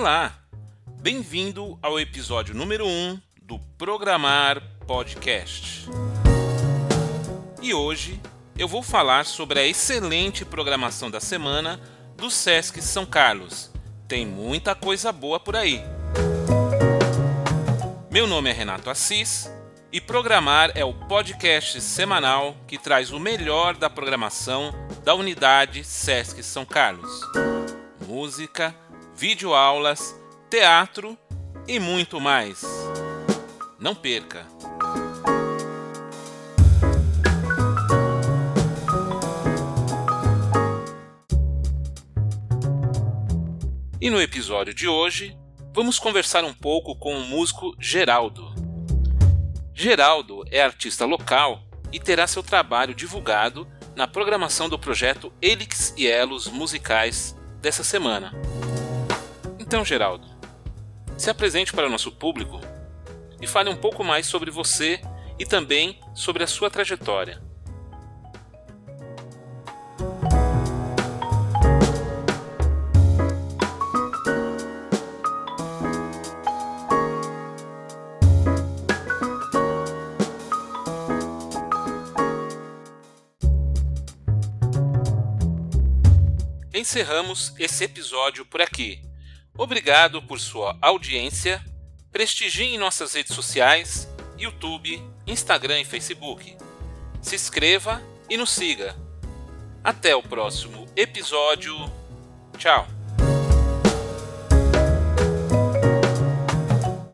Olá, bem-vindo ao episódio número 1 do Programar Podcast. E hoje eu vou falar sobre a excelente programação da semana do Sesc São Carlos. Tem muita coisa boa por aí. Meu nome é Renato Assis e Programar é o podcast semanal que traz o melhor da programação da unidade Sesc São Carlos. Música, videoaulas, teatro e muito mais. Não perca! E no episódio de hoje, vamos conversar um pouco com o músico Geraldo. Geraldo é artista local e terá seu trabalho divulgado na programação do projeto Elix e Elos Musicais dessa semana. Então, Geraldo, se apresente para o nosso público e fale um pouco mais sobre você e também sobre a sua trajetória. Encerramos esse episódio por aqui. Obrigado por sua audiência. Prestigie nossas redes sociais, YouTube, Instagram e Facebook. Se inscreva e nos siga. Até o próximo episódio. Tchau!